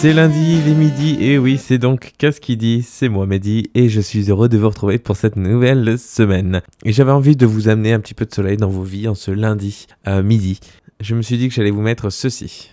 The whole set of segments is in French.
C'est lundi, il est midi, et oui, c'est donc Qu'est-ce C'est moi Mehdi, et je suis heureux de vous retrouver pour cette nouvelle semaine. Et j'avais envie de vous amener un petit peu de soleil dans vos vies en ce lundi euh, midi. Je me suis dit que j'allais vous mettre ceci.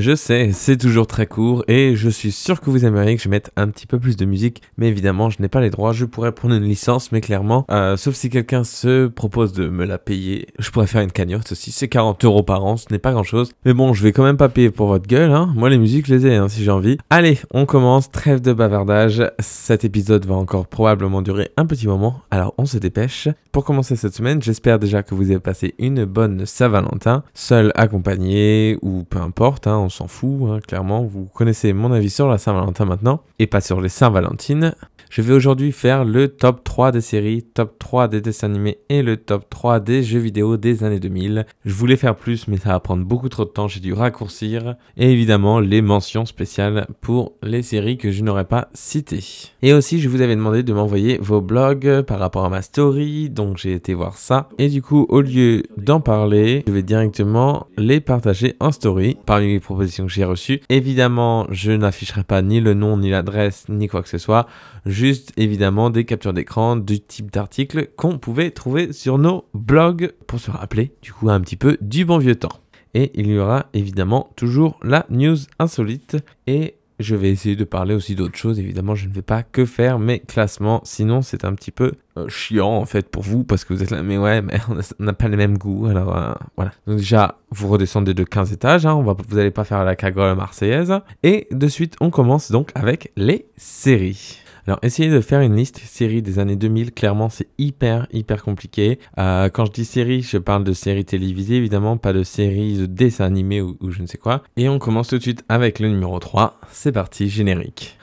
Je sais, c'est toujours très court et je suis sûr que vous aimeriez que je mette un petit peu plus de musique, mais évidemment, je n'ai pas les droits. Je pourrais prendre une licence, mais clairement, euh, sauf si quelqu'un se propose de me la payer, je pourrais faire une cagnotte aussi. C'est 40 euros par an, ce n'est pas grand chose. Mais bon, je vais quand même pas payer pour votre gueule, hein. Moi, les musiques, je les ai, hein, si j'ai envie. Allez, on commence. Trêve de bavardage. Cet épisode va encore probablement durer un petit moment, alors on se dépêche. Pour commencer cette semaine, j'espère déjà que vous avez passé une bonne Saint-Valentin, seul, accompagné ou peu importe, hein, on s'en fout, hein, clairement. Vous connaissez mon avis sur la Saint-Valentin maintenant et pas sur les Saint-Valentines. Je vais aujourd'hui faire le top 3 des séries, top 3 des dessins animés et le top 3 des jeux vidéo des années 2000. Je voulais faire plus, mais ça va prendre beaucoup trop de temps, j'ai dû raccourcir. Et évidemment, les mentions spéciales pour les séries que je n'aurais pas citées. Et aussi, je vous avais demandé de m'envoyer vos blogs par rapport à ma story, donc j'ai été voir ça. Et du coup, au lieu d'en parler, je vais directement les partager en story parmi les que j'ai reçues. Évidemment, je n'afficherai pas ni le nom, ni l'adresse, ni quoi que ce soit juste évidemment des captures d'écran du type d'articles qu'on pouvait trouver sur nos blogs pour se rappeler du coup un petit peu du bon vieux temps. Et il y aura évidemment toujours la news insolite et je vais essayer de parler aussi d'autres choses. Évidemment, je ne vais pas que faire mes classements, sinon c'est un petit peu euh, chiant en fait pour vous parce que vous êtes là, mais ouais, mais on n'a pas les mêmes goûts. Alors euh, voilà. Donc déjà, vous redescendez de 15 étages, hein, on va, vous n'allez pas faire la cagole marseillaise. Et de suite, on commence donc avec les séries. Alors, essayez de faire une liste série des années 2000. Clairement, c'est hyper, hyper compliqué. Euh, quand je dis série, je parle de séries télévisées, évidemment, pas de séries de dessins animés ou, ou je ne sais quoi. Et on commence tout de suite avec le numéro 3. C'est parti, générique.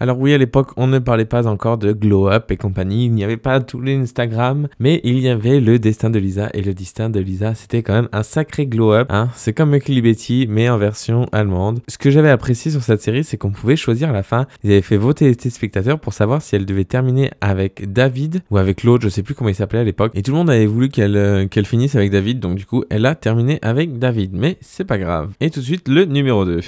Alors oui, à l'époque, on ne parlait pas encore de Glow Up et compagnie, il n'y avait pas tous les Instagram, mais il y avait le destin de Lisa, et le destin de Lisa, c'était quand même un sacré Glow Up, hein. c'est comme Ugly Betty, mais en version allemande. Ce que j'avais apprécié sur cette série, c'est qu'on pouvait choisir la fin, ils avaient fait voter les téléspectateurs pour savoir si elle devait terminer avec David, ou avec l'autre, je sais plus comment il s'appelait à l'époque, et tout le monde avait voulu qu'elle euh, finisse avec David, donc du coup, elle a terminé avec David, mais c'est pas grave. Et tout de suite, le numéro 2.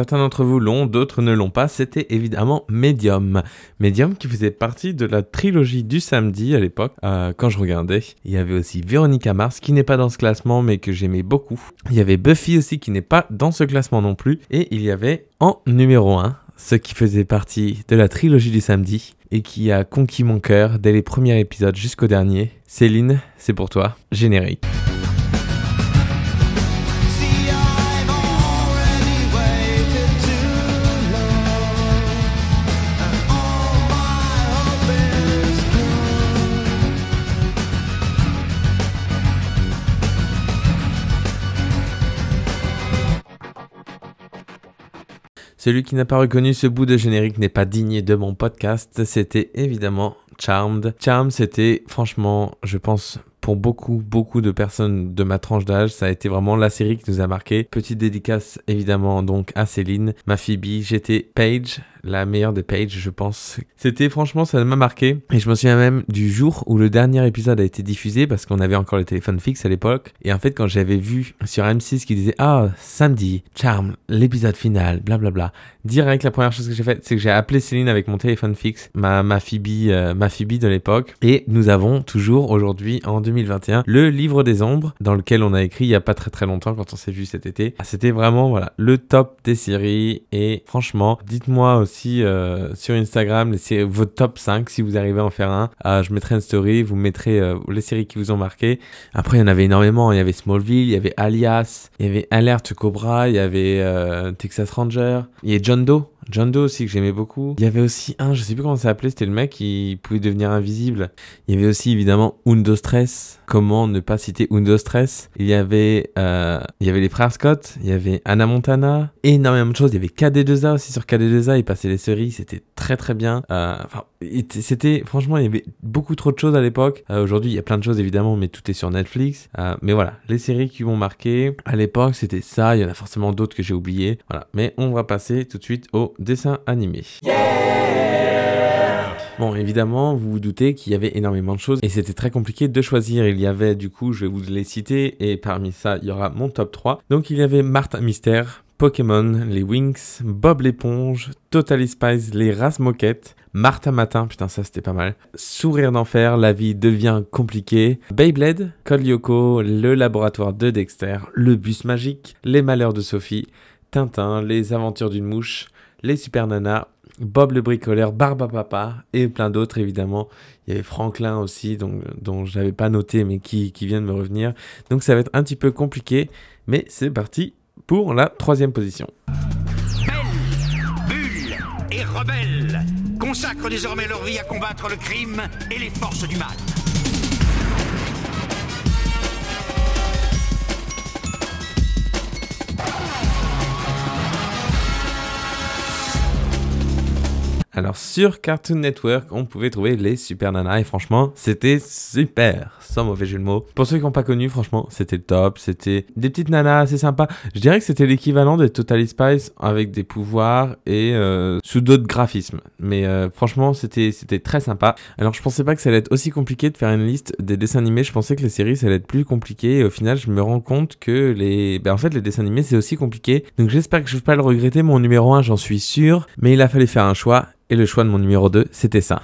Certains d'entre vous l'ont, d'autres ne l'ont pas. C'était évidemment Medium. Medium qui faisait partie de la trilogie du samedi à l'époque, euh, quand je regardais. Il y avait aussi Véronica Mars qui n'est pas dans ce classement mais que j'aimais beaucoup. Il y avait Buffy aussi qui n'est pas dans ce classement non plus. Et il y avait en numéro 1 ce qui faisait partie de la trilogie du samedi et qui a conquis mon cœur dès les premiers épisodes jusqu'au dernier. Céline, c'est pour toi. Générique. Celui qui n'a pas reconnu ce bout de générique n'est pas digne de mon podcast. C'était évidemment Charmed. Charmed, c'était franchement, je pense, pour beaucoup, beaucoup de personnes de ma tranche d'âge, ça a été vraiment la série qui nous a marqué. Petite dédicace évidemment donc à Céline, ma Phoebe. J'étais Paige, la meilleure des Paige, je pense. C'était franchement, ça m'a marqué. Et je me souviens même du jour où le dernier épisode a été diffusé parce qu'on avait encore le téléphone fixe à l'époque. Et en fait, quand j'avais vu sur M6 qui disait Ah, samedi, Charm, l'épisode final, blablabla. Direct, la première chose que j'ai faite, c'est que j'ai appelé Céline avec mon téléphone fixe, ma, ma Phoebe, euh, ma Phoebe de l'époque. Et nous avons toujours aujourd'hui, en 2021, le livre des ombres, dans lequel on a écrit il y a pas très très longtemps quand on s'est vu cet été. Ah, C'était vraiment voilà le top des séries. Et franchement, dites-moi aussi euh, sur Instagram les vos top 5 si vous arrivez à en faire un. Ah, je mettrai une story, vous mettrez euh, les séries qui vous ont marqué. Après, il y en avait énormément. Il y avait Smallville, il y avait Alias, il y avait Alert Cobra, il y avait euh, Texas Ranger, il y a John Doe? John Doe aussi que j'aimais beaucoup. Il y avait aussi un, je sais plus comment ça s'appelait, c'était le mec qui pouvait devenir invisible. Il y avait aussi évidemment Undo Stress. Comment ne pas citer Undo Stress? Il y avait, euh, il y avait les frères Scott, il y avait Anna Montana, énormément de choses. Il y avait KD2A aussi sur KD2A, il passait les séries, c'était très très bien. Euh, Enfin, c'était franchement, il y avait beaucoup trop de choses à l'époque. Euh, Aujourd'hui, il y a plein de choses évidemment, mais tout est sur Netflix. Euh, mais voilà, les séries qui m'ont marqué à l'époque, c'était ça. Il y en a forcément d'autres que j'ai oubliées. Voilà, mais on va passer tout de suite au dessin animé. Bon, évidemment, vous vous doutez qu'il y avait énormément de choses et c'était très compliqué de choisir. Il y avait, du coup, je vais vous les citer et parmi ça, il y aura mon top 3. Donc, il y avait Martin Mystère, Pokémon, les Winx, Bob l'éponge, Totally Spies, les Races Moquettes, Martha Matin, putain, ça c'était pas mal. Sourire d'enfer, la vie devient compliquée. Beyblade, Code Lyoko, le laboratoire de Dexter, le bus magique, les malheurs de Sophie, Tintin, les aventures d'une mouche, les super nanas, Bob le bricoleur, Barba Papa et plein d'autres évidemment. Il y avait Franklin aussi dont, je n'avais pas noté mais qui, qui vient de me revenir. Donc ça va être un petit peu compliqué mais c'est parti pour la troisième position. Belle, Bulle et Rebelle consacrent désormais leur vie à combattre le crime et les forces du mal. Alors sur Cartoon Network, on pouvait trouver les Super Nanas et franchement, c'était super, sans mauvais jeu de mots. Pour ceux qui n'ont pas connu, franchement, c'était top, c'était des petites nanas assez sympas. Je dirais que c'était l'équivalent des Totally Spies avec des pouvoirs et euh, sous d'autres graphismes. Mais euh, franchement, c'était c'était très sympa. Alors je pensais pas que ça allait être aussi compliqué de faire une liste des dessins animés, je pensais que les séries ça allait être plus compliqué et au final, je me rends compte que les ben, en fait, les dessins animés c'est aussi compliqué. Donc j'espère que je vais pas le regretter mon numéro 1, j'en suis sûr, mais il a fallu faire un choix et le choix de mon numéro 2, c'était ça.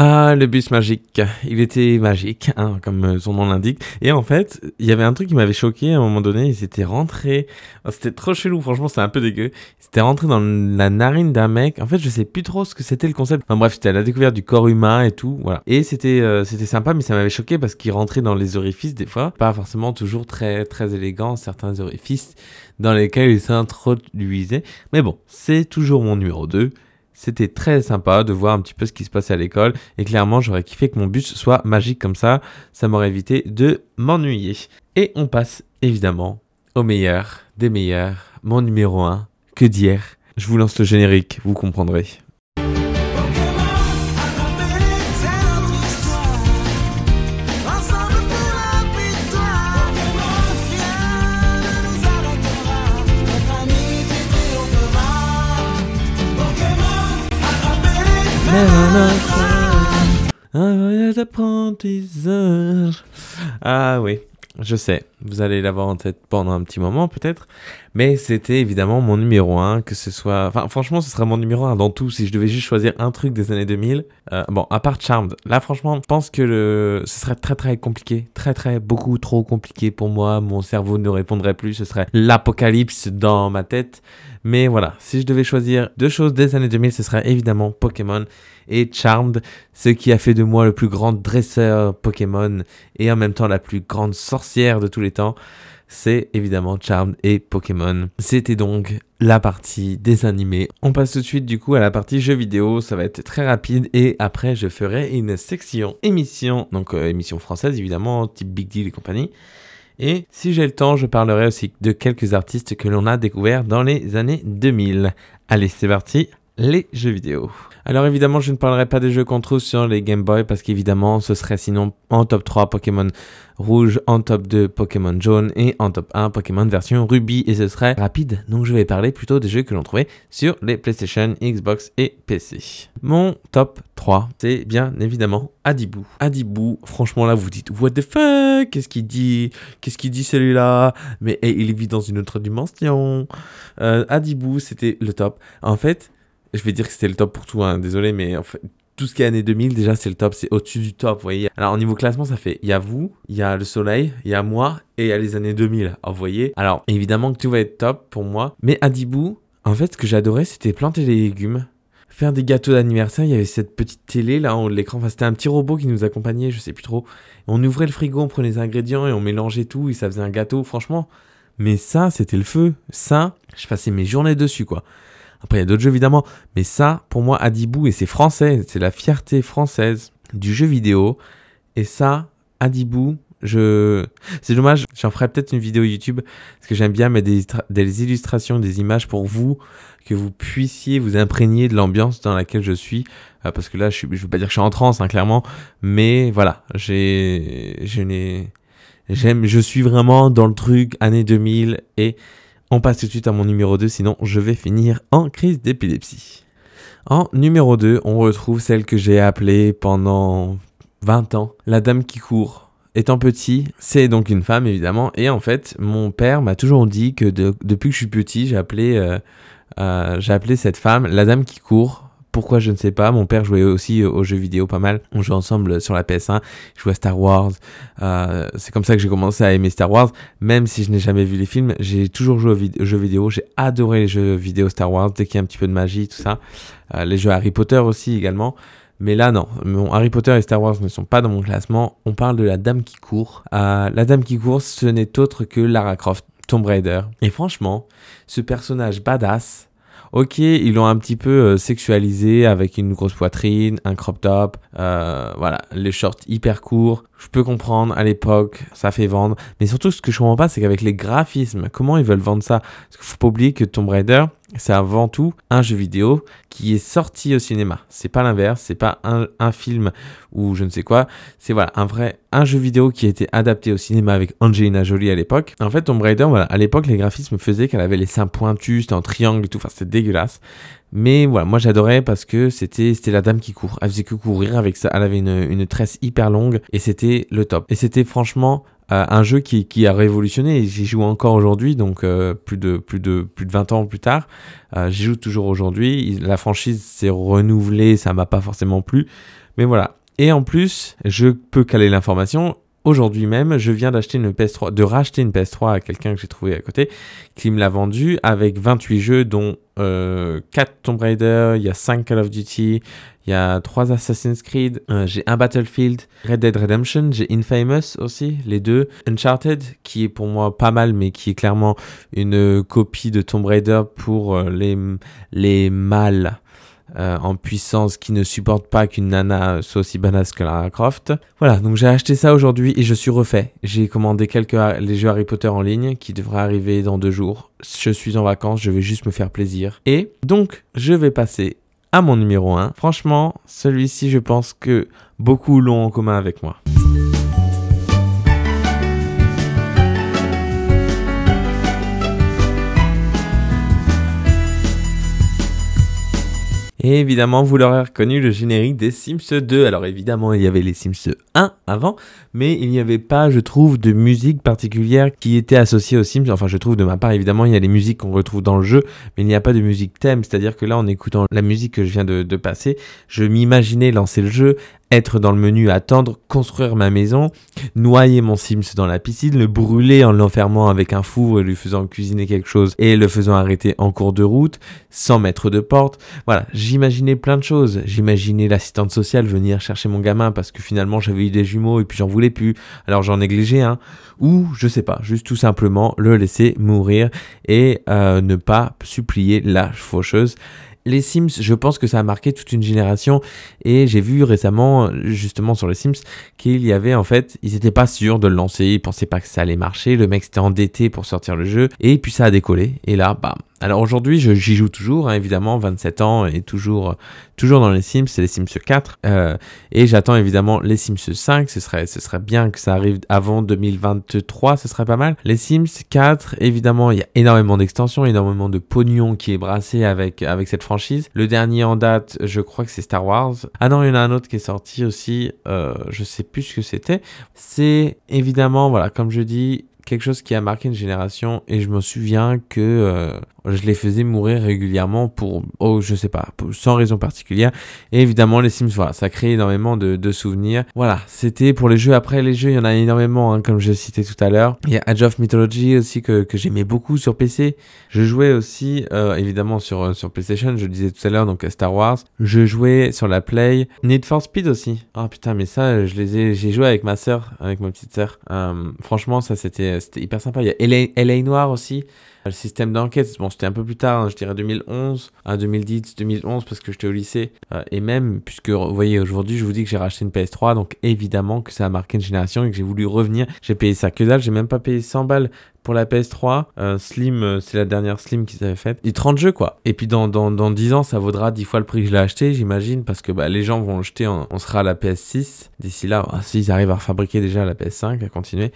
Ah, le bus magique. Il était magique, hein, comme son nom l'indique. Et en fait, il y avait un truc qui m'avait choqué à un moment donné. Il s'était rentré. oh, C'était trop chelou, franchement, c'était un peu dégueu. Il s'était rentré dans la narine d'un mec. En fait, je sais plus trop ce que c'était le concept. Enfin bref, c'était à la découverte du corps humain et tout. Voilà. Et c'était euh, c'était sympa, mais ça m'avait choqué parce qu'il rentrait dans les orifices des fois. Pas forcément toujours très, très élégant, certains orifices dans lesquels il s'introduisait. Mais bon, c'est toujours mon numéro 2. C'était très sympa de voir un petit peu ce qui se passait à l'école et clairement j'aurais kiffé que mon bus soit magique comme ça, ça m'aurait évité de m'ennuyer. Et on passe évidemment au meilleur des meilleurs, mon numéro 1, que d'hier. Je vous lance le générique, vous comprendrez. Un voyage d'apprentissage. Ah oui, je sais, vous allez l'avoir en tête pendant un petit moment peut-être, mais c'était évidemment mon numéro 1, que ce soit... Enfin franchement ce serait mon numéro 1 dans tout. Si je devais juste choisir un truc des années 2000. Euh, bon, à part Charmed, là franchement je pense que le... ce serait très très compliqué, très très beaucoup trop compliqué pour moi, mon cerveau ne répondrait plus, ce serait l'apocalypse dans ma tête. Mais voilà, si je devais choisir deux choses des années 2000, ce serait évidemment Pokémon et Charmed, ce qui a fait de moi le plus grand dresseur Pokémon et en même temps la plus grande sorcière de tous les temps. C'est évidemment Charmed et Pokémon. C'était donc la partie des animés. On passe tout de suite du coup à la partie jeux vidéo. Ça va être très rapide et après je ferai une section émission, donc euh, émission française évidemment, type Big Deal et compagnie. Et si j'ai le temps, je parlerai aussi de quelques artistes que l'on a découverts dans les années 2000. Allez, c'est parti, les jeux vidéo. Alors évidemment, je ne parlerai pas des jeux qu'on trouve sur les Game Boy parce qu'évidemment, ce serait sinon en top 3 Pokémon rouge, en top 2 Pokémon jaune et en top 1 Pokémon version rubis et ce serait rapide. Donc je vais parler plutôt des jeux que l'on trouvait sur les PlayStation, Xbox et PC. Mon top 3, c'est bien évidemment Adibou. Adibou, franchement là vous dites what the fuck, qu'est-ce qu'il dit? Qu'est-ce qu'il dit celui-là? Mais eh, il vit dans une autre dimension. Euh, Adibou, c'était le top. En fait, je vais dire que c'était le top pour tout, hein, désolé, mais tout ce qui est années 2000, déjà, c'est le top, c'est au-dessus du top, vous voyez. Alors, au niveau classement, ça fait, il y a vous, il y a le soleil, il y a moi, et il y a les années 2000, alors, vous voyez. Alors, évidemment que tout va être top pour moi, mais Adibou, en fait, ce que j'adorais, c'était planter les légumes. faire des gâteaux d'anniversaire. Il y avait cette petite télé là en haut de l'écran. Enfin, c'était un petit robot qui nous accompagnait, je sais plus trop. On ouvrait le frigo, on prenait les ingrédients et on mélangeait tout et ça faisait un gâteau. Franchement, mais ça, c'était le feu. Ça, je passais mes journées dessus, quoi. Après, il y a d'autres jeux évidemment, mais ça, pour moi, Adibou, et c'est français, c'est la fierté française du jeu vidéo. Et ça, Adibou, je... C'est dommage, j'en ferai peut-être une vidéo YouTube, parce que j'aime bien mettre des, illustra- des illustrations, des images pour vous, que vous puissiez vous imprégner de l'ambiance dans laquelle je suis. Euh, parce que là, je ne veux pas dire que je suis en transe, hein, clairement, mais voilà, j'ai... Je n'ai... J'aime, je suis vraiment dans le truc année 2000 et on passe tout de suite à mon numéro 2, sinon je vais finir en crise d'épilepsie. En numéro 2, on retrouve celle que j'ai appelée pendant 20 ans, la dame qui court. Étant petit, c'est donc une femme évidemment, et en fait, mon père m'a toujours dit que de- depuis que je suis petit, appelé, euh, euh, j'ai appelé cette femme la dame qui court. Pourquoi je ne sais pas. Mon père jouait aussi aux jeux vidéo pas mal. On jouait ensemble sur la PS1. Je jouais à Star Wars. Euh, c'est comme ça que j'ai commencé à aimer Star Wars. Même si je n'ai jamais vu les films, j'ai toujours joué aux, jeux vidéo. J'ai adoré les jeux vidéo Star Wars dès qu'il y a un petit peu de magie, tout ça. Euh, les jeux Harry Potter aussi également. Mais là, non. Mon Harry Potter et Star Wars ne sont pas dans mon classement. On parle de la Dame qui court. Euh, la Dame qui court, ce n'est autre que Lara Croft, Tomb Raider. Et franchement, ce personnage badass, Ok, ils l'ont un petit peu euh, sexualisé avec une grosse poitrine, un crop top, euh, voilà, les shorts hyper courts. Je peux comprendre à l'époque, ça fait vendre. Mais surtout, ce que je comprends pas, c'est qu'avec les graphismes, comment ils veulent vendre ça? Parce qu'il faut pas oublier que Tomb Raider, c'est avant tout un jeu vidéo qui est sorti au cinéma. C'est pas l'inverse, c'est pas un, film ou je ne sais quoi. C'est voilà, un vrai un jeu vidéo qui a été adapté au cinéma avec Angelina Jolie à l'époque. En fait, Tomb Raider, voilà, à l'époque, les graphismes faisaient qu'elle avait les seins pointus, c'était en triangle et tout, enfin, c'était dégueulasse. Mais voilà, moi j'adorais parce que c'était c'était la dame qui court. Elle faisait que courir avec ça. Elle avait une, une tresse hyper longue et c'était le top. Et c'était franchement euh, un jeu qui, qui a révolutionné et j'y joue encore aujourd'hui, donc euh, plus, de, plus, de, plus de 20 ans plus tard. Euh, j'y joue toujours aujourd'hui. La franchise s'est renouvelée, ça m'a pas forcément plu. Mais voilà. Et en plus, je peux caler l'information. Aujourd'hui même, je viens d'acheter une PS3, de racheter une PS3 à quelqu'un que j'ai trouvé à côté, qui me l'a vendu avec 28 jeux, dont euh, 4 Tomb Raider, il y a 5 Call of Duty, il y a 3 Assassin's Creed, euh, j'ai un Battlefield, Red Dead Redemption, j'ai Infamous aussi, les deux, Uncharted, qui est pour moi pas mal, mais qui est clairement une copie de Tomb Raider pour euh, les, les mâles euh, en puissance qui ne supporte pas qu'une nana soit aussi badass que Lara Croft. Voilà, donc j'ai acheté ça aujourd'hui et je suis refait. J'ai commandé quelques les jeux Harry Potter en ligne qui devraient arriver dans deux jours. Je suis en vacances, je vais juste me faire plaisir. Et donc, je vais passer à mon numéro 1. Franchement, celui-ci, je pense que beaucoup l'ont en commun avec moi. Et évidemment, vous l'aurez reconnu, le générique des Sims 2. Alors évidemment, il y avait les Sims 1 avant, mais il n'y avait pas, je trouve, de musique particulière qui était associée aux Sims. Enfin, je trouve de ma part, évidemment, il y a les musiques qu'on retrouve dans le jeu, mais il n'y a pas de musique thème. C'est-à-dire que là, en écoutant la musique que je viens de, de passer, je m'imaginais lancer le jeu, être dans le menu, attendre, construire ma maison, noyer mon Sims dans la piscine, le brûler en l'enfermant avec un four et lui faisant cuisiner quelque chose et le faisant arrêter en cours de route, sans mettre de porte. Voilà, j'imaginais plein de choses. J'imaginais l'assistante sociale venir chercher mon gamin parce que finalement j'avais eu des jumeaux et puis j'en voulais plus, alors j'en négligeais un. Ou, je sais pas, juste tout simplement le laisser mourir et euh, ne pas supplier la faucheuse les Sims, je pense que ça a marqué toute une génération. Et j'ai vu récemment, justement sur les Sims, qu'il y avait en fait, ils étaient pas sûrs de le lancer, ils pensaient pas que ça allait marcher, le mec s'était endetté pour sortir le jeu. Et puis ça a décollé. Et là, bam. Alors aujourd'hui, j'y joue toujours, hein, évidemment, 27 ans et toujours, toujours dans les Sims, c'est les Sims 4 euh, et j'attends évidemment les Sims 5, ce serait, ce serait bien que ça arrive avant 2023, ce serait pas mal. Les Sims 4, évidemment, il y a énormément d'extensions, énormément de pognon qui est brassé avec, avec cette franchise. Le dernier en date, je crois que c'est Star Wars. Ah non, il y en a un autre qui est sorti aussi, euh, je sais plus ce que c'était. C'est évidemment, voilà, comme je dis, quelque chose qui a marqué une génération et je me souviens que euh, je les faisais mourir régulièrement pour, oh, je sais pas, sans raison particulière. Et évidemment, les Sims, voilà, ça crée énormément de, de souvenirs. Voilà, c'était pour les jeux. Après, les jeux, il y en a énormément, hein, comme je citais tout à l'heure. Il y a Age of Mythology aussi que, que j'aimais beaucoup sur PC. Je jouais aussi, euh, évidemment, sur, euh, sur PlayStation, je le disais tout à l'heure, donc Star Wars. Je jouais sur la Play. Need for Speed aussi. Ah putain, mais ça, je les ai, j'ai joué avec ma sœur, avec ma petite sœur. Euh, franchement, ça, c'était, c'était hyper sympa. Il y a LA, LA Noir aussi. Le système d'enquête, bon, c'était un peu plus tard, hein, je dirais 2011, à 2010, 2011, parce que j'étais au lycée. Euh, et même, puisque vous voyez, aujourd'hui, je vous dis que j'ai racheté une PS3, donc évidemment que ça a marqué une génération et que j'ai voulu revenir. J'ai payé ça que dalle, j'ai même pas payé 100 balles pour la PS3. Euh, Slim, euh, c'est la dernière Slim qu'ils avaient faite. Et 30 jeux, quoi. Et puis dans, dans, dans 10 ans, ça vaudra 10 fois le prix que je l'ai acheté, j'imagine, parce que bah, les gens vont le jeter, on sera à la PS6. D'ici là, ah, s'ils arrivent à fabriquer déjà la PS5, à continuer.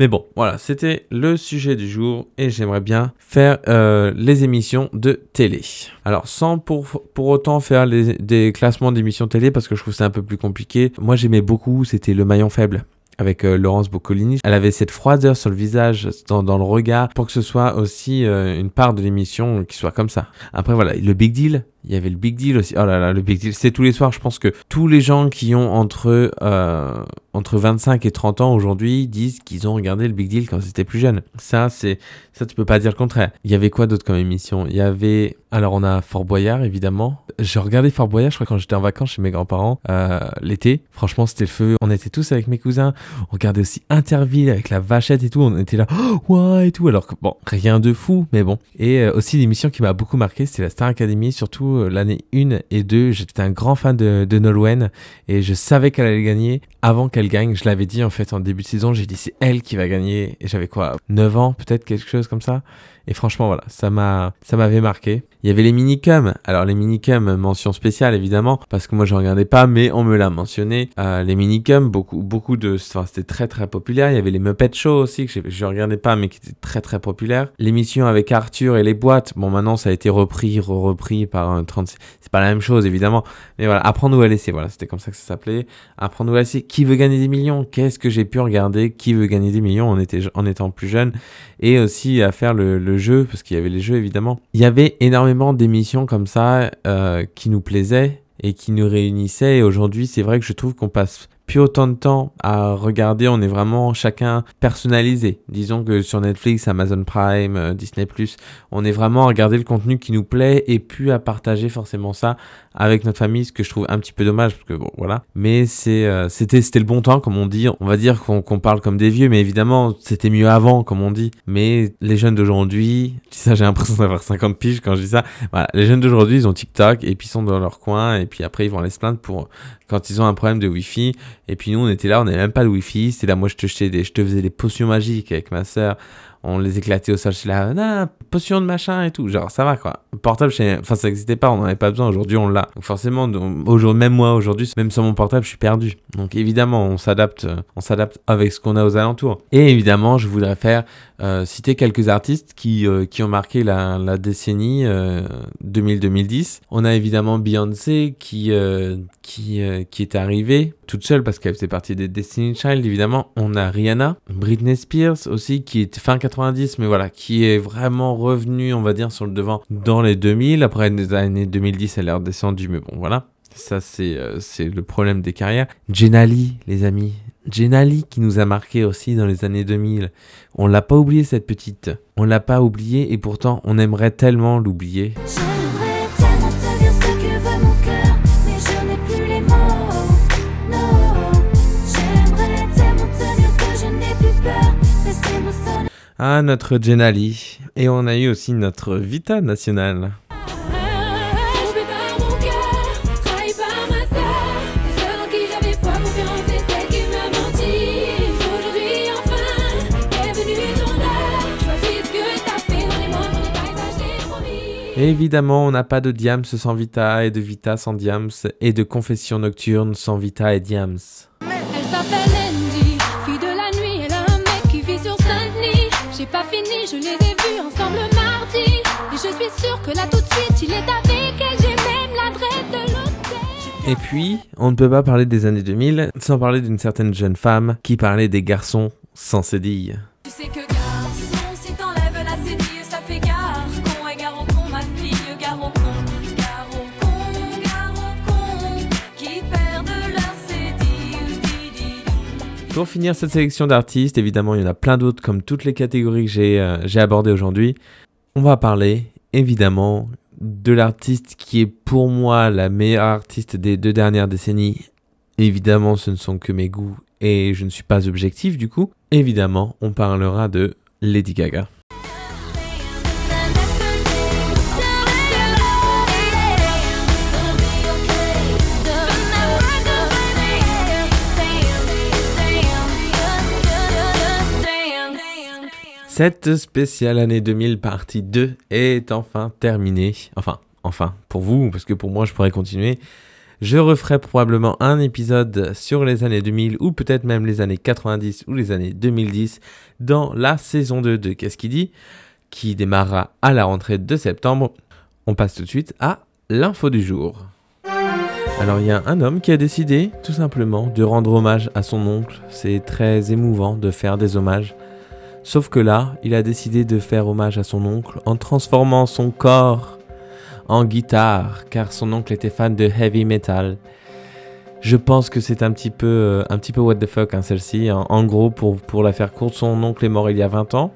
Mais bon, voilà, c'était le sujet du jour et j'aimerais bien faire euh, les émissions de télé. Alors, sans pour, pour autant faire les- des classements d'émissions télé parce que je trouve ça un peu plus compliqué. Moi, j'aimais beaucoup, c'était le maillon faible avec euh, Laurence Boccolini. Elle avait cette froideur sur le visage, dans, le regard, pour que ce soit aussi euh, une part de l'émission qui soit comme ça. Après, voilà, le Big Deal. Il y avait le Big Deal aussi. Oh là là, le Big Deal. C'est tous les soirs. Je pense que tous les gens qui ont entre, euh, entre 25 et 30 ans aujourd'hui disent qu'ils ont regardé le Big Deal quand ils étaient plus jeunes. Ça, c'est, ça, tu peux pas dire le contraire. Il y avait quoi d'autre comme émission? Il y avait, alors on a Fort Boyard, évidemment. J'ai regardé Fort Boyard, je crois, quand j'étais en vacances chez mes grands-parents, euh, l'été. Franchement, c'était le feu. On était tous avec mes cousins. On regardait aussi Interville avec la vachette et tout. On était là, oh, ouais, et tout. Alors que, bon, rien de fou, mais bon. Et euh, aussi, l'émission qui m'a beaucoup marqué, c'était la Star Academy, surtout euh, l'année 1 et 2. J'étais un grand fan de, de Nolwenn et je savais qu'elle allait gagner avant qu'elle gagne. Je l'avais dit, en fait, en début de saison. J'ai dit, c'est elle qui va gagner. Et j'avais quoi, 9 ans, peut-être, quelque chose comme ça. Et franchement, voilà, ça m'a, ça m'avait marqué. Il y avait les minicums. Alors les minicums, mention spéciale évidemment, parce que moi je regardais pas, mais on me l'a mentionné. Euh, les minicums, beaucoup, beaucoup de, enfin, c'était très très populaire. Il y avait les Muppet Show aussi que je, je regardais pas, mais qui était très très populaire. L'émission avec Arthur et les boîtes. Bon, maintenant ça a été repris, re-repris par un 36. C'est pas la même chose évidemment, mais voilà, apprendre ou à laisser. Voilà, c'était comme ça que ça s'appelait. Apprendre ou à laisser. Qui veut gagner des millions? Qu'est-ce que j'ai pu regarder? Qui veut gagner des millions? En, en étant plus jeune et aussi à faire le, le jeu, parce qu'il y avait les jeux évidemment. Il y avait énormément d'émissions comme ça euh, qui nous plaisaient et qui nous réunissaient. Et aujourd'hui, c'est vrai que je trouve qu'on passe plus autant de temps à regarder, on est vraiment chacun personnalisé. Disons que sur Netflix, Amazon Prime, euh, Disney+, on est vraiment à regarder le contenu qui nous plaît et plus à partager forcément ça avec notre famille, ce que je trouve un petit peu dommage, parce que bon, voilà. Mais c'est, euh, c'était, c'était le bon temps, comme on dit. On va dire qu'on, qu'on parle comme des vieux, mais évidemment, c'était mieux avant, comme on dit. Mais les jeunes d'aujourd'hui, je dis ça, j'ai l'impression d'avoir 50 piges quand je dis ça. Voilà, les jeunes d'aujourd'hui, ils ont TikTok, et puis ils sont dans leur coin, et puis après, ils vont aller se plaindre pour, quand ils ont un problème de Wi-Fi. Et puis nous, on était là, on n'avait même pas de Wi-Fi. C'était là, moi, je te des, je te faisais des potions magiques avec ma sœur. On les éclatait au sol, suis là, non, potion de machin et tout. Genre, ça va quoi. Portable, enfin, ça n'existait pas, on n'en avait pas besoin. Aujourd'hui, on l'a. Donc, forcément, aujourd'hui, même moi, aujourd'hui, même sur mon portable, je suis perdu. Donc, évidemment, on s'adapte, euh, on s'adapte avec ce qu'on a aux alentours. Et évidemment, je voudrais faire, citer quelques artistes qui, euh, qui ont marqué la, décennie euh, 2000-2010. On a évidemment Beyoncé qui, euh, qui, euh, qui est arrivée toute seule parce qu'elle faisait partie des Destiny Child, évidemment. On a Rihanna, Britney Spears aussi, qui est fin 90, mais voilà, qui est vraiment revenue, on va dire, sur le devant dans les 2000. Après les années 2010, elle est redescendue, mais bon, voilà. Ça, c'est euh, c'est le problème des carrières. Jenali, les amis. Jenali qui nous a marqué aussi dans les années 2000. On l'a pas oublié, cette petite. On l'a pas oublié et pourtant, on aimerait tellement l'oublier. Ah, notre Jenali. Et on a eu aussi notre Vita nationale. Et évidemment, on n'a pas de Diams sans Vita et de Vita sans Diams et de Confession nocturne sans Vita et Diams. Elle s'appelle Andy, fille de la nuit, elle a un mec qui vit sur Saint-Denis. J'ai pas fini, je les ai vus ensemble mardi. Et je suis sûre que là tout de suite, il est avec elle, j'ai même l'adresse de l'hôtel. Et puis, on ne peut pas parler des années 2000 sans parler d'une certaine jeune femme qui parlait des garçons sans cédille. Tu sais que Pour finir cette sélection d'artistes, évidemment, il y en a plein d'autres comme toutes les catégories que j'ai euh, j'ai abordées aujourd'hui. On va parler évidemment de l'artiste qui est pour moi la meilleure artiste des deux dernières décennies. Évidemment, ce ne sont que mes goûts et je ne suis pas objectif du coup. Évidemment, on parlera de Lady Gaga. Cette spéciale année 2000 partie 2 est enfin terminée. Enfin, enfin, pour vous, parce que pour moi je pourrais continuer. Je referai probablement un épisode sur les années 2000 ou peut-être même les années 90 ou les années 2010 dans la saison 2 de Qu'est-ce qui dit qui démarrera à la rentrée de septembre. On passe tout de suite à l'info du jour. Alors il y a un homme qui a décidé tout simplement de rendre hommage à son oncle. C'est très émouvant de faire des hommages. Sauf que là, il a décidé de faire hommage à son oncle en transformant son corps en guitare, car son oncle était fan de heavy metal. Je pense que c'est un petit peu, euh, un petit peu what the fuck hein, celle-ci. En, en gros, pour, la faire courte, son oncle est mort il y a 20 ans.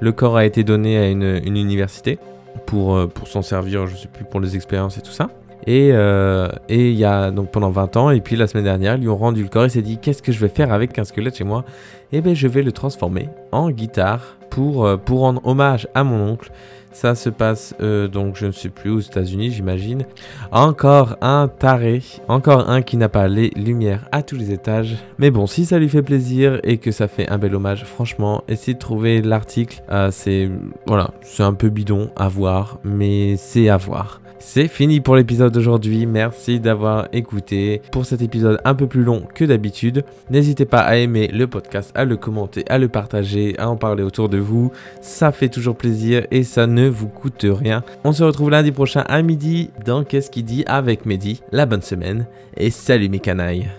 Le corps a été donné à une, université pour, euh, pour s'en servir, je sais plus, pour les expériences et tout ça. Et euh, et il y a donc pendant 20 ans, et puis la semaine dernière, ils lui ont rendu le corps. Il s'est dit Qu'est-ce que je vais faire avec un squelette chez moi? Eh bien, je vais le transformer en guitare pour, euh, pour rendre hommage à mon oncle. Ça se passe euh, donc, je ne sais plus, aux États-Unis, j'imagine. Encore un taré, encore un qui n'a pas les lumières à tous les étages. Mais bon, si ça lui fait plaisir et que ça fait un bel hommage, franchement, essayez de trouver l'article. Euh, c'est voilà, c'est un peu bidon à voir, mais c'est à voir. C'est fini pour l'épisode d'aujourd'hui. Merci d'avoir écouté pour cet épisode un peu plus long que d'habitude. N'hésitez pas à aimer le podcast, à le commenter, à le partager, à en parler autour de vous. Ça fait toujours plaisir et ça ne vous coûte rien. On se retrouve lundi prochain à midi dans Qu'est-ce qui dit avec Mehdi. La bonne semaine et salut mes canailles.